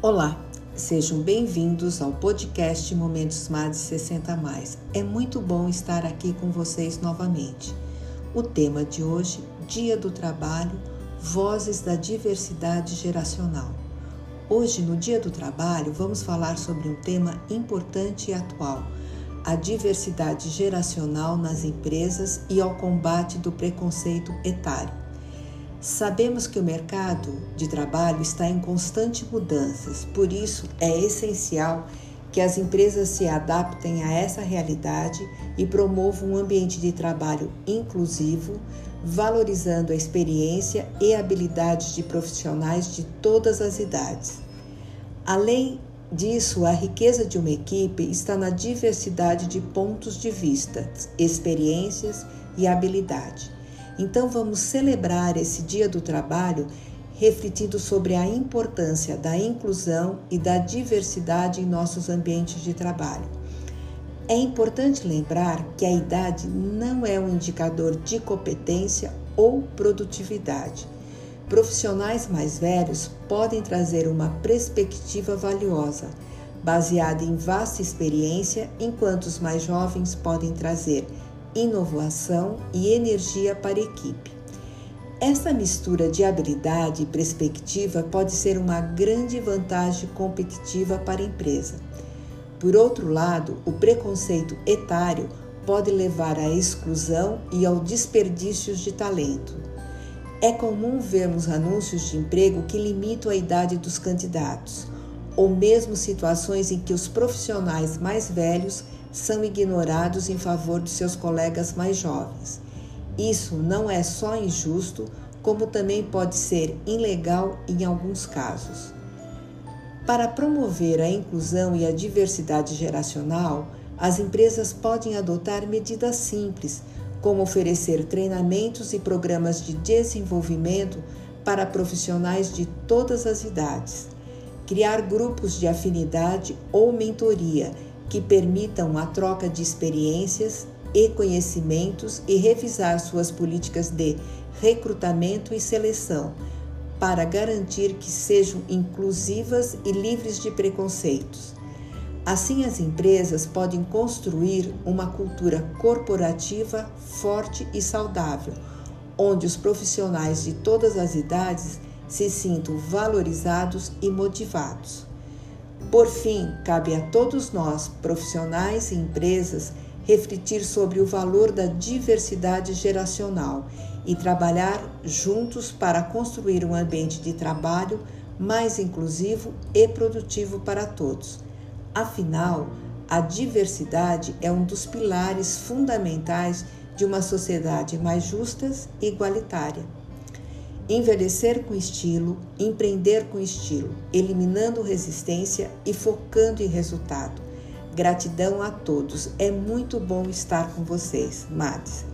Olá, sejam bem-vindos ao podcast Momentos MADES 60 Mais. É muito bom estar aqui com vocês novamente. O tema de hoje, Dia do Trabalho, Vozes da Diversidade Geracional. Hoje, no Dia do Trabalho, vamos falar sobre um tema importante e atual: a diversidade geracional nas empresas e ao combate do preconceito etário. Sabemos que o mercado de trabalho está em constante mudanças, por isso é essencial que as empresas se adaptem a essa realidade e promovam um ambiente de trabalho inclusivo, valorizando a experiência e habilidades de profissionais de todas as idades. Além disso, a riqueza de uma equipe está na diversidade de pontos de vista, experiências e habilidade. Então vamos celebrar esse Dia do Trabalho refletindo sobre a importância da inclusão e da diversidade em nossos ambientes de trabalho. É importante lembrar que a idade não é um indicador de competência ou produtividade. Profissionais mais velhos podem trazer uma perspectiva valiosa, baseada em vasta experiência, enquanto os mais jovens podem trazer inovação e energia para a equipe. Essa mistura de habilidade e perspectiva pode ser uma grande vantagem competitiva para a empresa. Por outro lado, o preconceito etário pode levar à exclusão e ao desperdício de talento. É comum vermos anúncios de emprego que limitam a idade dos candidatos, ou mesmo situações em que os profissionais mais velhos são ignorados em favor de seus colegas mais jovens. Isso não é só injusto, como também pode ser ilegal em alguns casos. Para promover a inclusão e a diversidade geracional, as empresas podem adotar medidas simples, como oferecer treinamentos e programas de desenvolvimento para profissionais de todas as idades, criar grupos de afinidade ou mentoria que permitam a troca de experiências e conhecimentos e revisar suas políticas de recrutamento e seleção para garantir que sejam inclusivas e livres de preconceitos. Assim, as empresas podem construir uma cultura corporativa forte e saudável, onde os profissionais de todas as idades se sintam valorizados e motivados. Por fim, cabe a todos nós, profissionais e empresas, refletir sobre o valor da diversidade geracional e trabalhar juntos para construir um ambiente de trabalho mais inclusivo e produtivo para todos. Afinal, a diversidade é um dos pilares fundamentais de uma sociedade mais justa e igualitária. Envelhecer com estilo, empreender com estilo, eliminando resistência e focando em resultado. Gratidão a todos. É muito bom estar com vocês. Mads.